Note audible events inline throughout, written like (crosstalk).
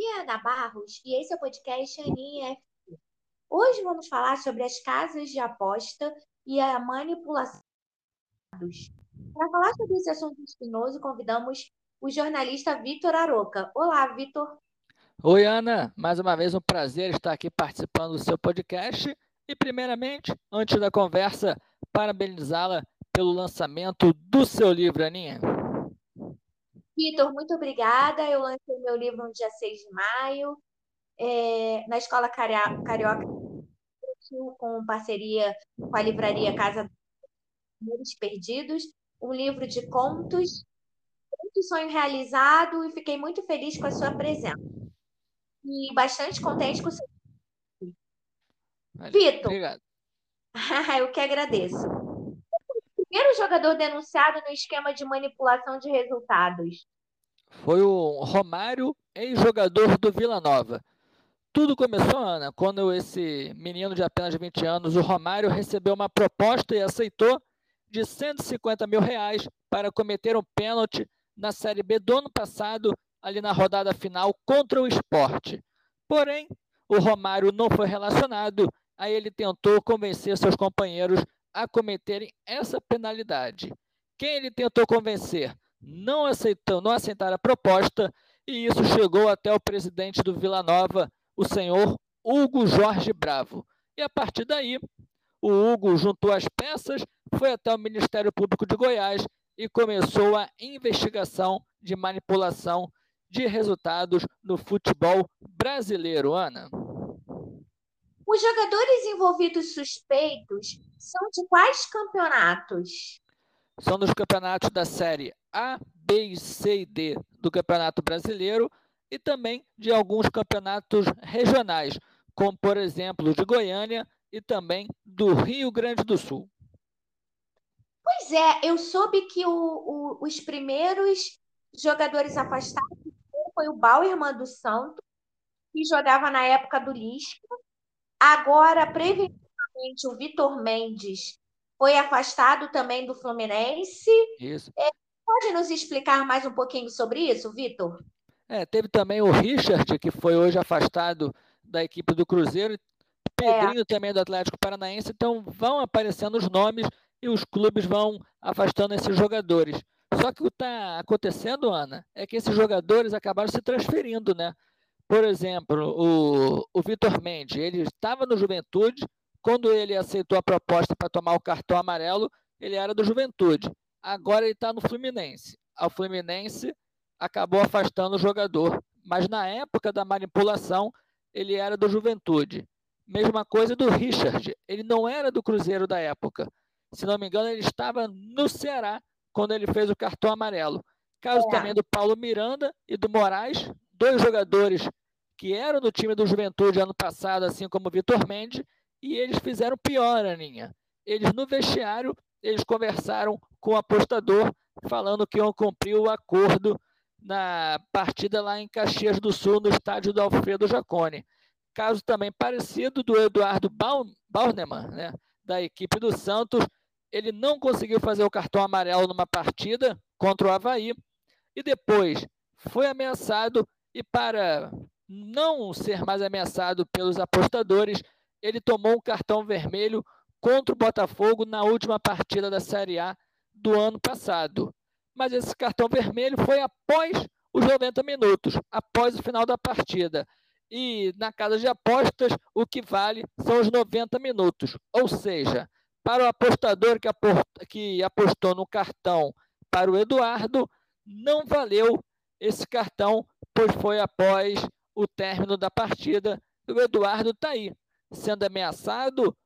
aqui Ana Barros e esse é o podcast Aninha F. Hoje vamos falar sobre as casas de aposta e a manipulação. Para falar sobre esse assunto espinoso, convidamos o jornalista Vitor Aroca. Olá, Vitor. Oi, Ana. Mais uma vez um prazer estar aqui participando do seu podcast. E, primeiramente, antes da conversa, parabenizá-la pelo lançamento do seu livro, Aninha. Vitor, muito obrigada. Eu lancei meu livro no dia 6 de maio, é, na Escola Carioca, com parceria com a livraria Casa dos Perdidos, um livro de contos, muito sonho realizado, e fiquei muito feliz com a sua presença. E bastante contente com o seu. Vitor, (laughs) eu que agradeço primeiro jogador denunciado no esquema de manipulação de resultados? Foi o Romário, ex-jogador do Vila Nova. Tudo começou, Ana, quando esse menino de apenas 20 anos, o Romário, recebeu uma proposta e aceitou de 150 mil reais para cometer um pênalti na Série B do ano passado, ali na rodada final contra o esporte. Porém, o Romário não foi relacionado, aí ele tentou convencer seus companheiros a cometerem essa penalidade. Quem ele tentou convencer não aceitou, não aceitar a proposta, e isso chegou até o presidente do Vila Nova, o senhor Hugo Jorge Bravo. E a partir daí, o Hugo juntou as peças, foi até o Ministério Público de Goiás e começou a investigação de manipulação de resultados no futebol brasileiro, Ana. Os jogadores envolvidos suspeitos são de quais campeonatos? São dos campeonatos da série A, B, C e D do Campeonato Brasileiro e também de alguns campeonatos regionais, como por exemplo de Goiânia e também do Rio Grande do Sul. Pois é, eu soube que o, o, os primeiros jogadores afastados foi o Bauerman do Santo, que jogava na época do Lisca, Agora, preventivamente, o Vitor Mendes foi afastado também do Fluminense. Isso. É, pode nos explicar mais um pouquinho sobre isso, Vitor? É, teve também o Richard, que foi hoje afastado da equipe do Cruzeiro. Pedrinho é. também do Atlético Paranaense. Então, vão aparecendo os nomes e os clubes vão afastando esses jogadores. Só que o que está acontecendo, Ana, é que esses jogadores acabaram se transferindo, né? Por exemplo, o, o Vitor Mendes, ele estava no Juventude, quando ele aceitou a proposta para tomar o cartão amarelo, ele era do Juventude. Agora ele está no Fluminense. O Fluminense acabou afastando o jogador, mas na época da manipulação, ele era do Juventude. Mesma coisa do Richard, ele não era do Cruzeiro da época. Se não me engano, ele estava no Ceará quando ele fez o cartão amarelo. Caso é. também do Paulo Miranda e do Moraes, dois jogadores que eram do time do Juventude ano passado, assim como o Vitor Mendes, e eles fizeram pior, Aninha. Eles no vestiário, eles conversaram com o apostador, falando que iam cumprir o acordo na partida lá em Caxias do Sul, no estádio do Alfredo Jacone. Caso também parecido do Eduardo Bauerman, né, da equipe do Santos, ele não conseguiu fazer o cartão amarelo numa partida contra o Havaí e depois foi ameaçado e para não ser mais ameaçado pelos apostadores, ele tomou um cartão vermelho contra o Botafogo na última partida da Série A do ano passado. Mas esse cartão vermelho foi após os 90 minutos, após o final da partida. E na casa de apostas, o que vale são os 90 minutos. Ou seja, para o apostador que apostou no cartão para o Eduardo, não valeu esse cartão, pois foi após o término da partida. O Eduardo está aí, sendo ameaçado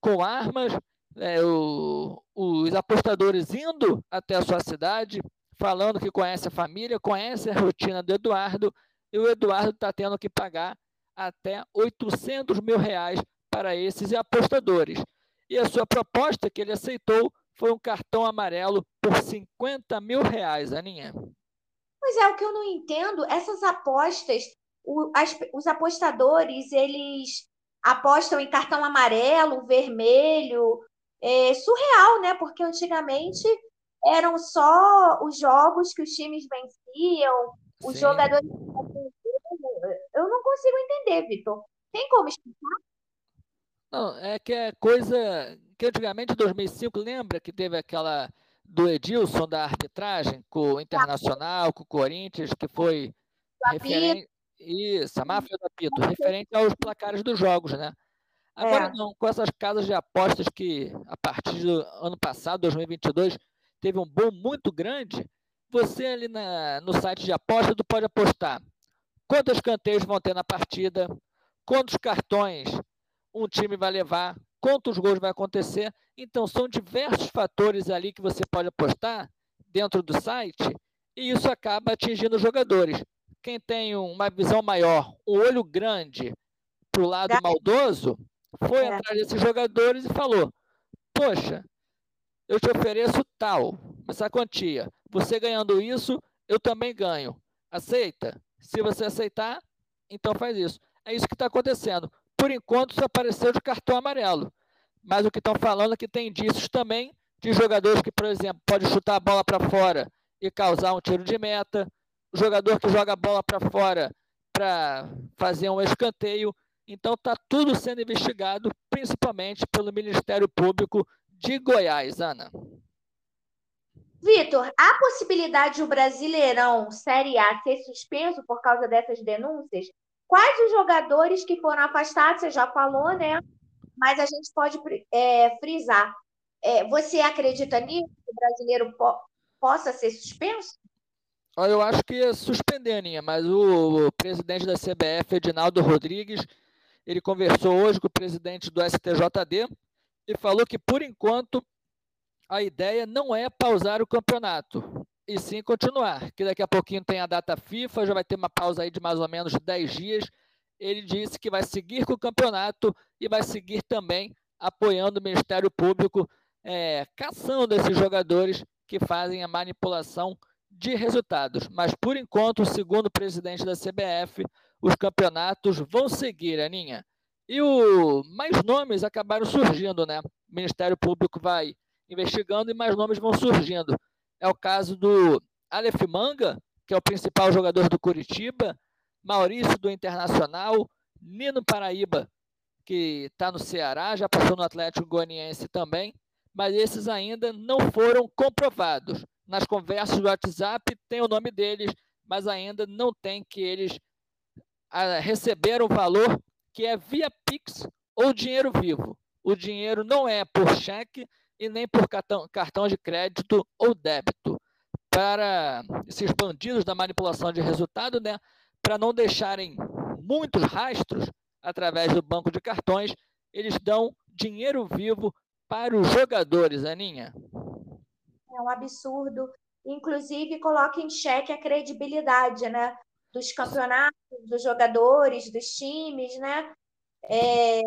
com armas, é, o, os apostadores indo até a sua cidade, falando que conhece a família, conhece a rotina do Eduardo, e o Eduardo está tendo que pagar até 800 mil reais para esses apostadores. E a sua proposta que ele aceitou foi um cartão amarelo por 50 mil reais, Aninha. Pois é, o que eu não entendo, essas apostas o, as, os apostadores eles apostam em cartão amarelo, vermelho, é surreal, né? Porque antigamente eram só os jogos que os times venciam, os Sim. jogadores Eu não consigo entender, Vitor. Tem como explicar? Não, é que é coisa que antigamente, em 2005, lembra que teve aquela do Edilson da arbitragem com o Internacional, com o Corinthians, que foi referente. Isso, a máfia do apito, referente aos placares dos jogos, né? Agora é. não, com essas casas de apostas que, a partir do ano passado, 2022, teve um boom muito grande, você ali na, no site de aposta, tu pode apostar quantos canteiros vão ter na partida, quantos cartões um time vai levar, quantos gols vai acontecer. Então, são diversos fatores ali que você pode apostar dentro do site e isso acaba atingindo os jogadores. Quem tem uma visão maior, um olho grande para o lado maldoso, foi é. atrás desses jogadores e falou: Poxa, eu te ofereço tal, essa quantia. Você ganhando isso, eu também ganho. Aceita? Se você aceitar, então faz isso. É isso que está acontecendo. Por enquanto, só apareceu de cartão amarelo. Mas o que estão falando é que tem indícios também de jogadores que, por exemplo, pode chutar a bola para fora e causar um tiro de meta, jogador que joga a bola para fora para fazer um escanteio. Então está tudo sendo investigado, principalmente pelo Ministério Público de Goiás, Ana. Vitor, há possibilidade de o Brasileirão Série A ser suspenso por causa dessas denúncias? Quais os jogadores que foram afastados? Você já falou, né? Mas a gente pode é, frisar. É, você acredita nisso? Que o brasileiro po possa ser suspenso? Eu acho que ia suspender, Aninha, mas o presidente da CBF, Edinaldo Rodrigues, ele conversou hoje com o presidente do STJD e falou que, por enquanto, a ideia não é pausar o campeonato, e sim continuar. Que daqui a pouquinho tem a data FIFA, já vai ter uma pausa aí de mais ou menos 10 dias. Ele disse que vai seguir com o campeonato e vai seguir também apoiando o Ministério Público, é, caçando esses jogadores que fazem a manipulação de resultados. Mas, por enquanto, segundo o presidente da CBF, os campeonatos vão seguir, Aninha. E o mais nomes acabaram surgindo, né? O Ministério Público vai investigando e mais nomes vão surgindo. É o caso do Aleph Manga, que é o principal jogador do Curitiba, Maurício do Internacional, Nino Paraíba, que está no Ceará, já passou no Atlético Goianiense também, mas esses ainda não foram comprovados. Nas conversas do WhatsApp tem o nome deles, mas ainda não tem que eles ah, receberam o valor que é via Pix ou dinheiro vivo. O dinheiro não é por cheque e nem por cartão, de crédito ou débito. Para esses bandidos da manipulação de resultado, né, para não deixarem muitos rastros através do banco de cartões, eles dão dinheiro vivo para os jogadores, Aninha. É um absurdo. Inclusive, coloca em xeque a credibilidade, né? dos campeonatos, dos jogadores, dos times, né? É,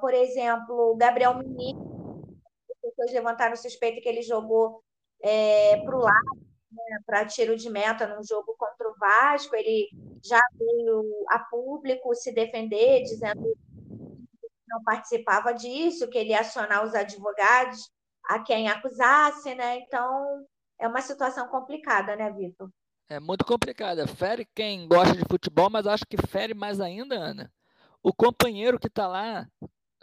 por exemplo, o Gabriel Menino, as pessoas levantaram suspeita que ele jogou é, para o lado, né, para tiro de meta num jogo contra o Vasco. Ele já veio a público se defender, dizendo que não participava disso, que ele ia acionar os advogados a quem acusasse, né? Então, é uma situação complicada, né, Vitor? É muito complicada. Fere quem gosta de futebol, mas acho que fere mais ainda, Ana. O companheiro que está lá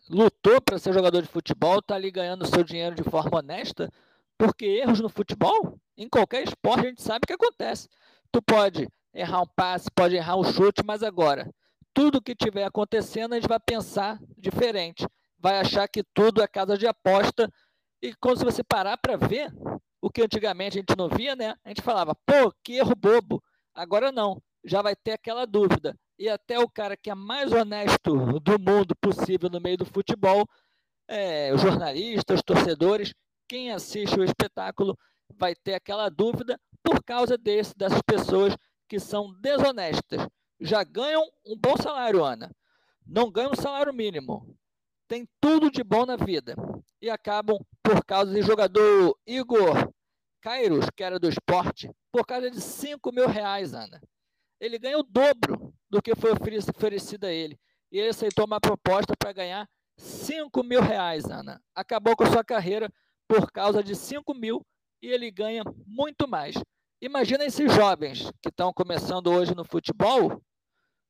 lutou para ser jogador de futebol, está ali ganhando seu dinheiro de forma honesta, porque erros no futebol, em qualquer esporte, a gente sabe que acontece. Tu pode errar um passe, pode errar um chute, mas agora, tudo que tiver acontecendo, a gente vai pensar diferente. Vai achar que tudo é casa de aposta. E quando você parar para ver, o que antigamente a gente não via, né? A gente falava, pô, que erro bobo. Agora não, já vai ter aquela dúvida. E até o cara que é mais honesto do mundo possível no meio do futebol, é, os jornalistas, os torcedores, quem assiste o espetáculo vai ter aquela dúvida por causa desse, dessas pessoas que são desonestas. Já ganham um bom salário, Ana. Não ganham um salário mínimo. Tem tudo de bom na vida e acabam, por causa do jogador Igor Kairos, que era do esporte, por causa de 5 mil reais, Ana. Ele ganha o dobro do que foi oferecido a ele. E ele aceitou uma proposta para ganhar 5 mil reais, Ana. Acabou com a sua carreira por causa de 5 mil e ele ganha muito mais. Imagina esses jovens que estão começando hoje no futebol,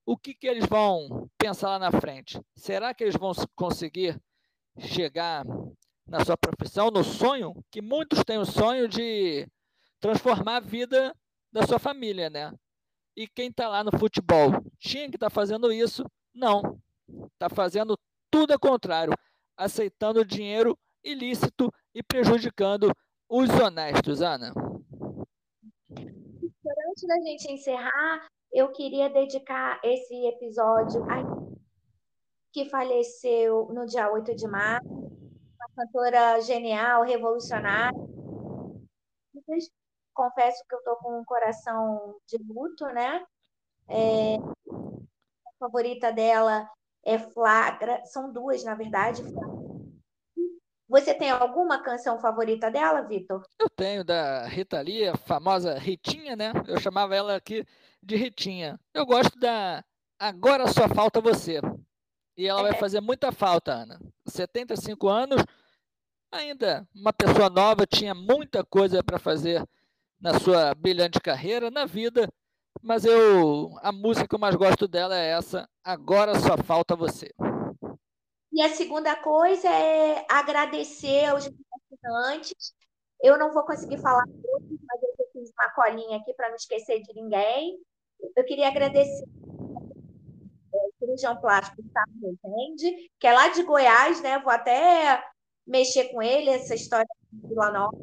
o que, que eles vão pensar lá na frente? Será que eles vão conseguir chegar na sua profissão, no sonho? Que muitos têm o sonho de transformar a vida da sua família, né? E quem está lá no futebol tinha que estar tá fazendo isso? Não. Está fazendo tudo ao contrário, aceitando dinheiro ilícito e prejudicando os honestos, Ana. Antes da gente encerrar, eu queria dedicar esse episódio a que faleceu no dia 8 de março, uma cantora genial, revolucionária. Confesso que eu estou com um coração de luto, né? É, a favorita dela é Flagra, são duas, na verdade. Você tem alguma canção favorita dela, Vitor? Eu tenho, da Rita Lee, a famosa Ritinha, né? Eu chamava ela aqui de Ritinha. Eu gosto da Agora Só Falta Você. E ela vai fazer muita falta, Ana. 75 anos, ainda uma pessoa nova, tinha muita coisa para fazer na sua brilhante carreira, na vida, mas eu a música que eu mais gosto dela é essa, Agora Só Falta Você. E a segunda coisa é agradecer aos assinantes. Eu não vou conseguir falar todos, mas eu fiz uma colinha aqui para não esquecer de ninguém. Eu queria agradecer cirurgião plástico Gustavo Rezende, que é lá de Goiás, né? Vou até mexer com ele, essa história de Vila Nova.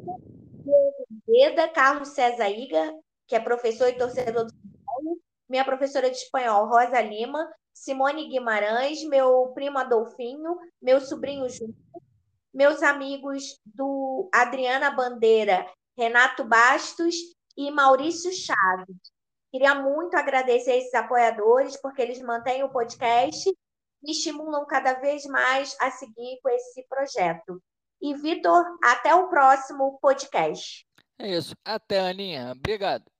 Veda, Carlos César Iga, que é professor e torcedor do São. Minha professora de espanhol, Rosa Lima. Simone Guimarães, meu primo Adolfinho, meu sobrinho Júnior, meus amigos do Adriana Bandeira, Renato Bastos e Maurício Chaves. Queria muito agradecer esses apoiadores, porque eles mantêm o podcast e estimulam cada vez mais a seguir com esse projeto. E, Vitor, até o próximo podcast. É isso. Até, Aninha. Obrigado.